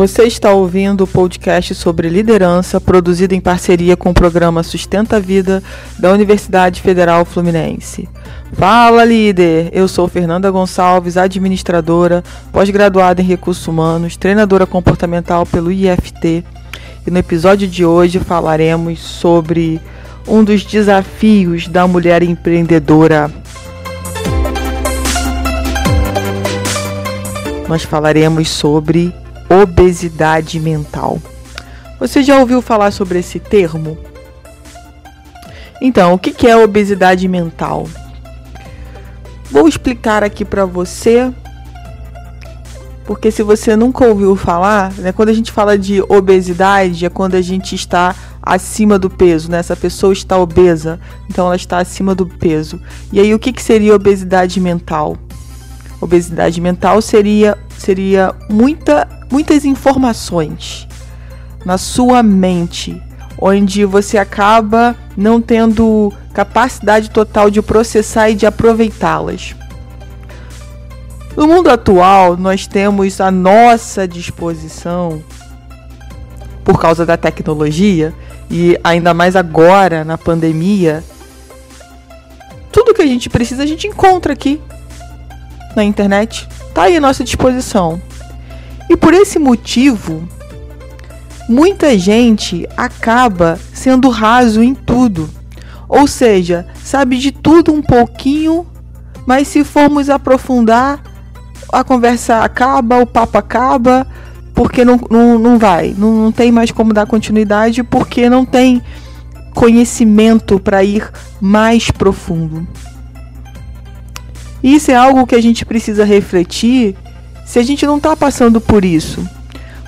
Você está ouvindo o podcast sobre liderança, produzido em parceria com o programa Sustenta a Vida da Universidade Federal Fluminense. Fala, líder! Eu sou Fernanda Gonçalves, administradora, pós-graduada em recursos humanos, treinadora comportamental pelo IFT. E no episódio de hoje falaremos sobre um dos desafios da mulher empreendedora. Nós falaremos sobre obesidade mental. Você já ouviu falar sobre esse termo? Então, o que é obesidade mental? Vou explicar aqui para você, porque se você nunca ouviu falar, né, quando a gente fala de obesidade, é quando a gente está acima do peso, né? Essa pessoa está obesa, então ela está acima do peso. E aí, o que, que seria obesidade mental? Obesidade mental seria, seria muita, muitas informações na sua mente, onde você acaba não tendo capacidade total de processar e de aproveitá-las. No mundo atual, nós temos à nossa disposição, por causa da tecnologia, e ainda mais agora na pandemia, tudo que a gente precisa a gente encontra aqui na internet, tá aí à nossa disposição. E por esse motivo, muita gente acaba sendo raso em tudo. Ou seja, sabe de tudo um pouquinho, mas se formos aprofundar, a conversa acaba, o papo acaba, porque não, não, não vai, não, não tem mais como dar continuidade, porque não tem conhecimento para ir mais profundo. Isso é algo que a gente precisa refletir se a gente não está passando por isso.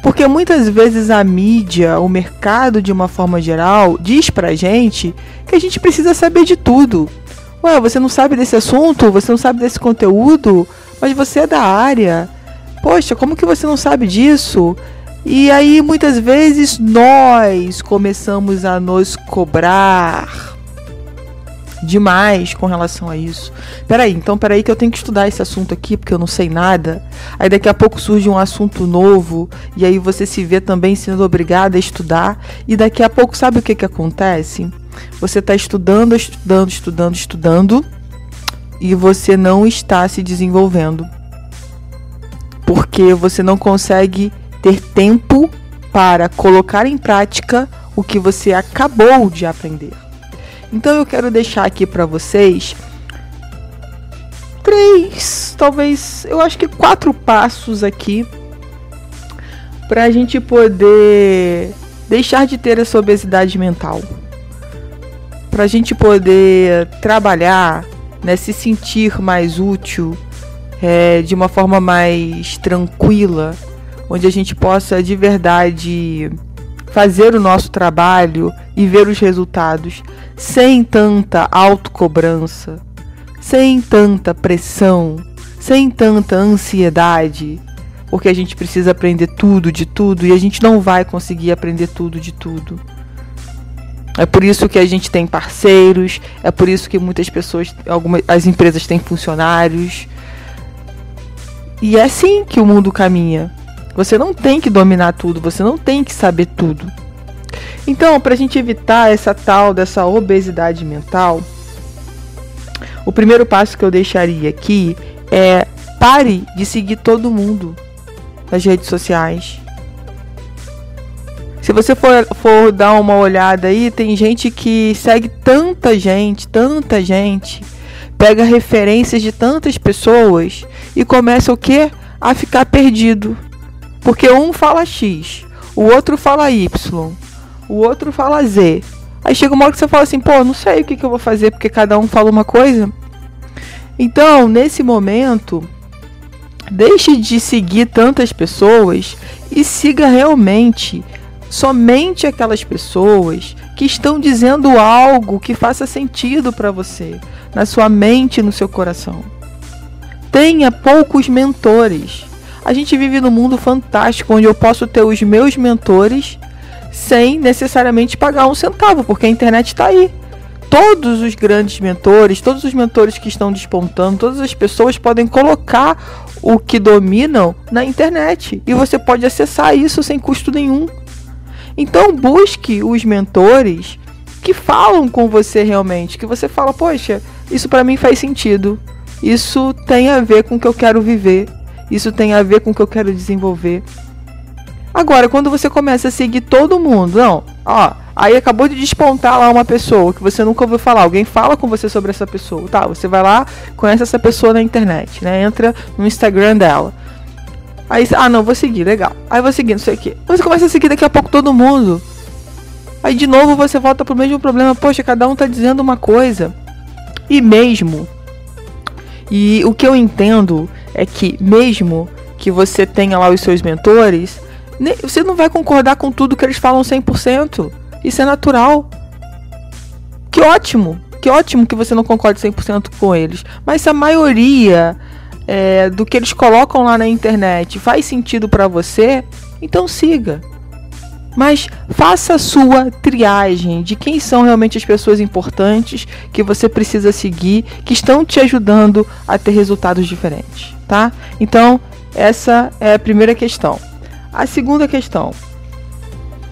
Porque muitas vezes a mídia, o mercado de uma forma geral, diz pra gente que a gente precisa saber de tudo. Ué, você não sabe desse assunto? Você não sabe desse conteúdo? Mas você é da área. Poxa, como que você não sabe disso? E aí muitas vezes nós começamos a nos cobrar demais com relação a isso. Peraí, então peraí que eu tenho que estudar esse assunto aqui porque eu não sei nada. Aí daqui a pouco surge um assunto novo e aí você se vê também sendo obrigado a estudar e daqui a pouco sabe o que que acontece? Você está estudando, estudando, estudando, estudando e você não está se desenvolvendo. Porque você não consegue ter tempo para colocar em prática o que você acabou de aprender. Então eu quero deixar aqui para vocês três, talvez, eu acho que quatro passos aqui para a gente poder deixar de ter essa obesidade mental. Para a gente poder trabalhar, né, se sentir mais útil, é, de uma forma mais tranquila, onde a gente possa de verdade fazer o nosso trabalho e ver os resultados sem tanta autocobrança, sem tanta pressão, sem tanta ansiedade, porque a gente precisa aprender tudo de tudo e a gente não vai conseguir aprender tudo de tudo. É por isso que a gente tem parceiros, é por isso que muitas pessoas, algumas as empresas têm funcionários. E é assim que o mundo caminha. Você não tem que dominar tudo, você não tem que saber tudo. Então, para a gente evitar essa tal dessa obesidade mental, o primeiro passo que eu deixaria aqui é pare de seguir todo mundo nas redes sociais. Se você for, for dar uma olhada aí, tem gente que segue tanta gente, tanta gente, pega referências de tantas pessoas e começa o que? A ficar perdido. Porque um fala X, o outro fala Y, o outro fala Z. Aí chega uma hora que você fala assim, pô, não sei o que, que eu vou fazer porque cada um fala uma coisa. Então, nesse momento, deixe de seguir tantas pessoas e siga realmente somente aquelas pessoas que estão dizendo algo que faça sentido para você, na sua mente no seu coração. Tenha poucos mentores. A gente vive num mundo fantástico onde eu posso ter os meus mentores sem necessariamente pagar um centavo, porque a internet está aí. todos os grandes mentores, todos os mentores que estão despontando, todas as pessoas podem colocar o que dominam na internet e você pode acessar isso sem custo nenhum. Então busque os mentores que falam com você realmente, que você fala, poxa, isso para mim faz sentido. Isso tem a ver com o que eu quero viver. Isso tem a ver com o que eu quero desenvolver. Agora, quando você começa a seguir todo mundo, não, ó, aí acabou de despontar lá uma pessoa que você nunca ouviu falar, alguém fala com você sobre essa pessoa, tá? Você vai lá, conhece essa pessoa na internet, né? Entra no Instagram dela. Aí, ah, não, vou seguir, legal. Aí vou seguir, não sei o que. Você começa a seguir daqui a pouco todo mundo. Aí de novo você volta pro mesmo problema. Poxa, cada um tá dizendo uma coisa. E mesmo. E o que eu entendo é que mesmo que você tenha lá os seus mentores, você não vai concordar com tudo que eles falam 100%. Isso é natural. Que ótimo. Que ótimo que você não concorde 100% com eles. Mas se a maioria é, do que eles colocam lá na internet faz sentido para você, então siga. Mas faça a sua triagem de quem são realmente as pessoas importantes que você precisa seguir, que estão te ajudando a ter resultados diferentes, tá? Então, essa é a primeira questão. A segunda questão.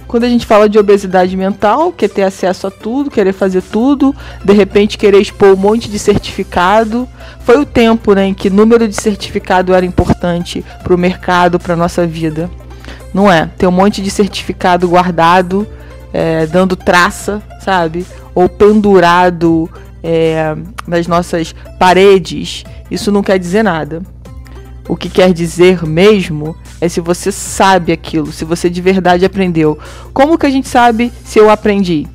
Quando a gente fala de obesidade mental, quer ter acesso a tudo, querer fazer tudo, de repente querer expor um monte de certificado, foi o tempo né, em que número de certificado era importante para o mercado, para nossa vida. Não é? Ter um monte de certificado guardado, é, dando traça, sabe? Ou pendurado é, nas nossas paredes. Isso não quer dizer nada. O que quer dizer mesmo é se você sabe aquilo, se você de verdade aprendeu. Como que a gente sabe se eu aprendi?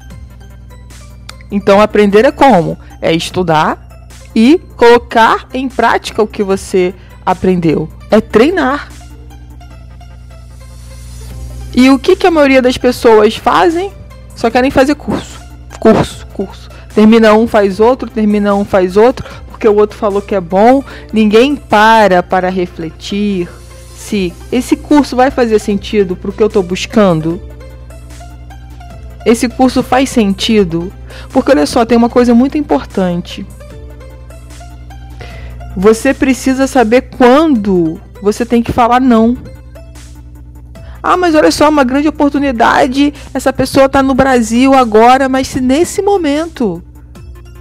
Então, aprender é como? É estudar e colocar em prática o que você aprendeu. É treinar. E o que, que a maioria das pessoas fazem? Só querem fazer curso. Curso, curso. Termina um, faz outro, termina um, faz outro, porque o outro falou que é bom. Ninguém para para refletir se esse curso vai fazer sentido para o que eu estou buscando. Esse curso faz sentido? Porque olha só, tem uma coisa muito importante. Você precisa saber quando você tem que falar não. Ah, mas olha só, uma grande oportunidade. Essa pessoa está no Brasil agora, mas se nesse momento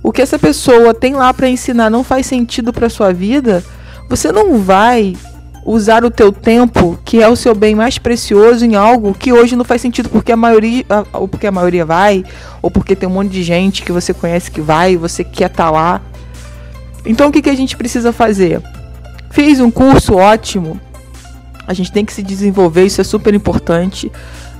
o que essa pessoa tem lá para ensinar não faz sentido para sua vida, você não vai usar o teu tempo, que é o seu bem mais precioso, em algo que hoje não faz sentido porque a maioria, ou porque a maioria vai, ou porque tem um monte de gente que você conhece que vai e você quer estar tá lá. Então o que, que a gente precisa fazer? Fiz um curso ótimo, a gente tem que se desenvolver, isso é super importante.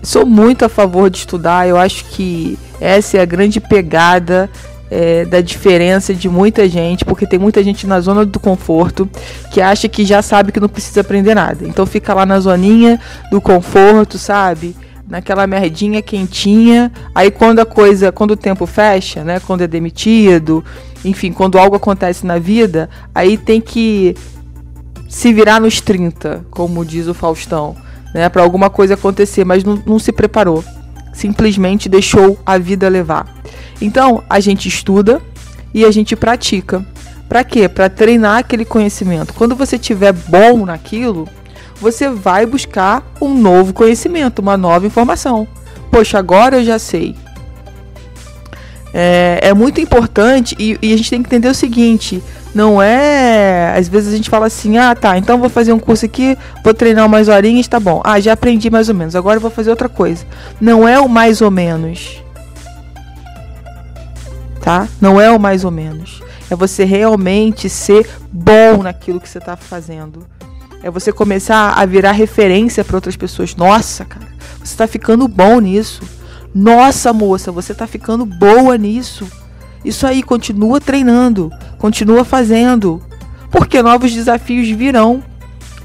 Sou muito a favor de estudar, eu acho que essa é a grande pegada é, da diferença de muita gente, porque tem muita gente na zona do conforto que acha que já sabe que não precisa aprender nada. Então fica lá na zoninha do conforto, sabe? Naquela merdinha quentinha. Aí quando a coisa, quando o tempo fecha, né? Quando é demitido, enfim, quando algo acontece na vida, aí tem que se virar nos 30, como diz o Faustão, né, para alguma coisa acontecer, mas não, não se preparou. Simplesmente deixou a vida levar. Então, a gente estuda e a gente pratica. Para quê? Para treinar aquele conhecimento. Quando você tiver bom naquilo, você vai buscar um novo conhecimento, uma nova informação. Poxa, agora eu já sei. É, é muito importante e, e a gente tem que entender o seguinte: não é. Às vezes a gente fala assim: ah, tá, então vou fazer um curso aqui, vou treinar umas horinhas, tá bom. Ah, já aprendi mais ou menos, agora vou fazer outra coisa. Não é o mais ou menos. Tá? Não é o mais ou menos. É você realmente ser bom naquilo que você está fazendo. É você começar a virar referência para outras pessoas. Nossa, cara, você está ficando bom nisso. Nossa, moça, você está ficando boa nisso. Isso aí, continua treinando, continua fazendo, porque novos desafios virão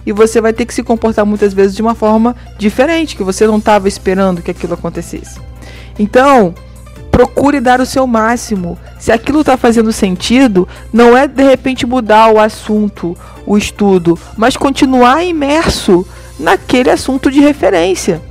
e você vai ter que se comportar muitas vezes de uma forma diferente, que você não estava esperando que aquilo acontecesse. Então, procure dar o seu máximo. Se aquilo está fazendo sentido, não é de repente mudar o assunto, o estudo, mas continuar imerso naquele assunto de referência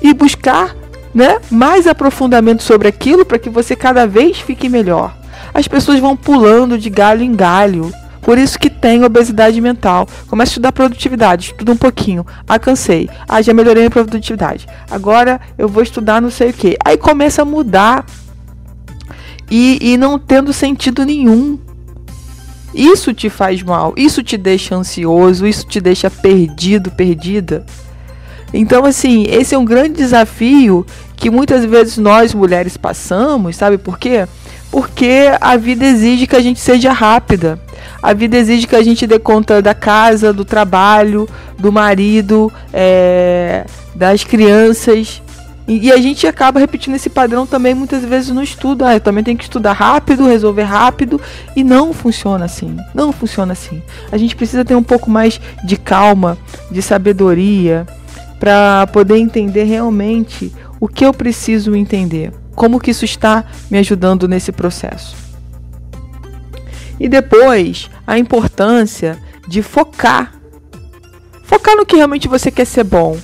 e buscar né, mais aprofundamento sobre aquilo para que você cada vez fique melhor. As pessoas vão pulando de galho em galho. Por isso que tem obesidade mental. Começa a estudar produtividade, estuda um pouquinho. Ah, cansei. Ah, já melhorei a produtividade. Agora eu vou estudar não sei o que. Aí começa a mudar. E, e não tendo sentido nenhum. Isso te faz mal, isso te deixa ansioso, isso te deixa perdido, perdida. Então, assim, esse é um grande desafio que muitas vezes nós mulheres passamos, sabe por quê? Porque a vida exige que a gente seja rápida. A vida exige que a gente dê conta da casa, do trabalho, do marido, é, das crianças. E, e, a gente acaba repetindo esse padrão também muitas vezes no estudo. Ah, eu também tenho que estudar rápido, resolver rápido. E não funciona assim. Não funciona assim. A gente precisa ter um pouco mais de calma, de sabedoria, para poder entender realmente o que eu preciso entender. Como que isso está me ajudando nesse processo. E depois, a importância de focar. Focar no que realmente você quer ser bom.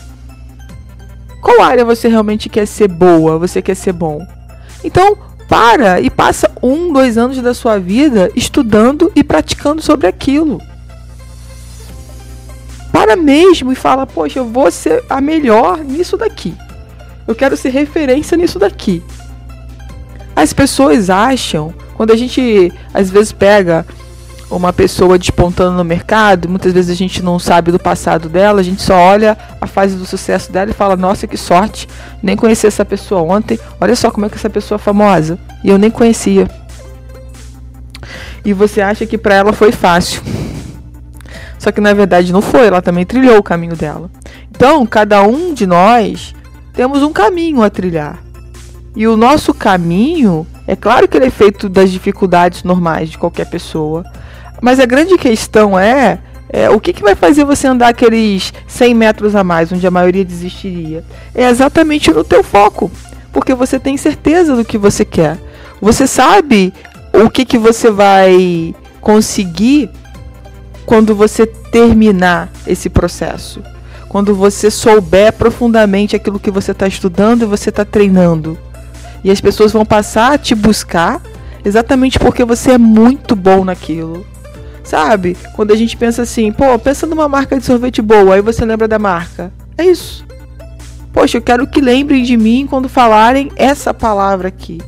Qual área você realmente quer ser boa, você quer ser bom? Então, para e passa um, dois anos da sua vida estudando e praticando sobre aquilo. Para mesmo e fala, poxa, eu vou ser a melhor nisso daqui. Eu quero ser referência nisso daqui. As pessoas acham, quando a gente às vezes pega uma pessoa despontando no mercado, muitas vezes a gente não sabe do passado dela, a gente só olha a fase do sucesso dela e fala: "Nossa, que sorte, nem conheci essa pessoa ontem. Olha só como é que essa pessoa é famosa". E eu nem conhecia. E você acha que para ela foi fácil. Só que na verdade não foi, ela também trilhou o caminho dela. Então, cada um de nós temos um caminho a trilhar. E o nosso caminho, é claro que ele é feito das dificuldades normais de qualquer pessoa, mas a grande questão é, é o que, que vai fazer você andar aqueles 100 metros a mais, onde a maioria desistiria? É exatamente no teu foco, porque você tem certeza do que você quer. Você sabe o que, que você vai conseguir quando você terminar esse processo. Quando você souber profundamente aquilo que você está estudando e você está treinando. E as pessoas vão passar a te buscar exatamente porque você é muito bom naquilo. Sabe? Quando a gente pensa assim, pô, pensa numa marca de sorvete boa, aí você lembra da marca. É isso. Poxa, eu quero que lembrem de mim quando falarem essa palavra aqui.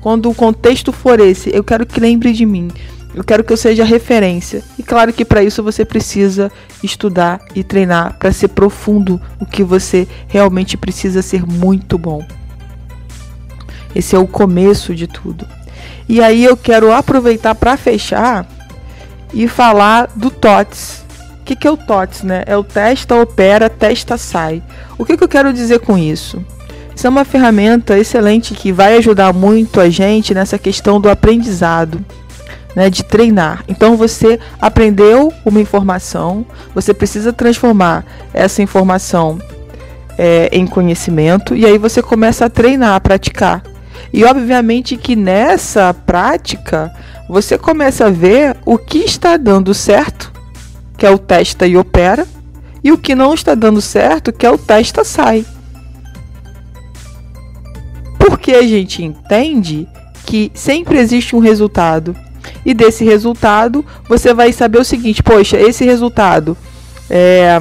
Quando o contexto for esse, eu quero que lembrem de mim. Eu quero que eu seja referência. E claro que para isso você precisa estudar e treinar para ser profundo o que você realmente precisa ser muito bom. Esse é o começo de tudo. E aí eu quero aproveitar para fechar e falar do TOTS. O que, que é o TOTS, né? É o testa, opera, testa, sai. O que, que eu quero dizer com isso? Isso é uma ferramenta excelente que vai ajudar muito a gente nessa questão do aprendizado. Né, de treinar. Então você aprendeu uma informação, você precisa transformar essa informação é, em conhecimento e aí você começa a treinar, a praticar. E obviamente que nessa prática você começa a ver o que está dando certo, que é o testa e opera, e o que não está dando certo, que é o testa sai. Porque a gente entende que sempre existe um resultado. E desse resultado, você vai saber o seguinte: poxa, esse resultado é,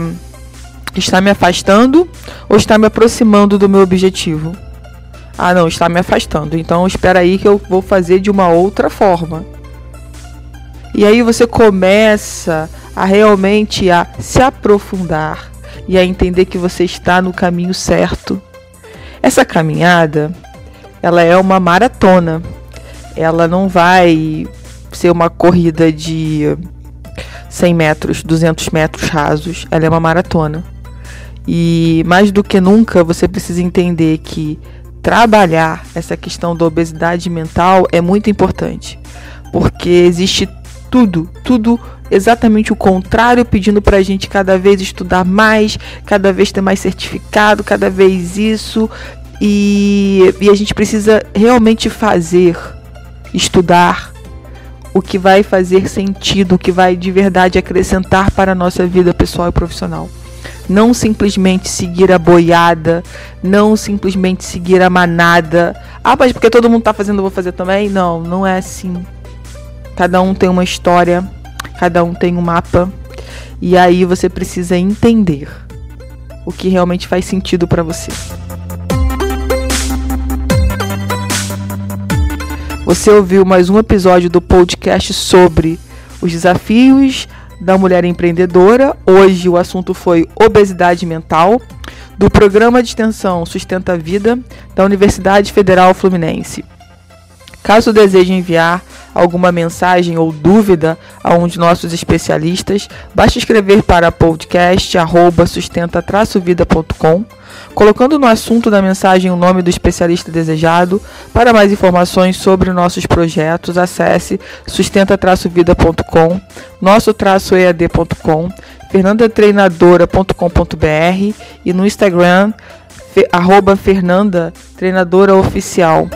está me afastando ou está me aproximando do meu objetivo? Ah, não, está me afastando. Então espera aí que eu vou fazer de uma outra forma. E aí você começa a realmente a se aprofundar e a entender que você está no caminho certo. Essa caminhada, ela é uma maratona. Ela não vai ser uma corrida de 100 metros, 200 metros rasos. Ela é uma maratona. E mais do que nunca, você precisa entender que trabalhar essa questão da obesidade mental é muito importante, porque existe tudo, tudo exatamente o contrário, pedindo para a gente cada vez estudar mais, cada vez ter mais certificado, cada vez isso, e, e a gente precisa realmente fazer, estudar o que vai fazer sentido, o que vai de verdade acrescentar para a nossa vida pessoal e profissional. Não simplesmente seguir a boiada, não simplesmente seguir a manada. Ah, mas porque todo mundo tá fazendo, eu vou fazer também? Não, não é assim. Cada um tem uma história, cada um tem um mapa, e aí você precisa entender o que realmente faz sentido para você. Você ouviu mais um episódio do podcast sobre os desafios da mulher empreendedora. Hoje o assunto foi obesidade mental, do programa de extensão Sustenta a Vida da Universidade Federal Fluminense. Caso deseje enviar alguma mensagem ou dúvida a um de nossos especialistas, basta escrever para podcast@sustenta-vida.com, colocando no assunto da mensagem o nome do especialista desejado. Para mais informações sobre nossos projetos, acesse sustenta-vida.com, nosso-ead.com, fernandatreinadora.com.br e no Instagram arroba Fernanda Treinadora Oficial.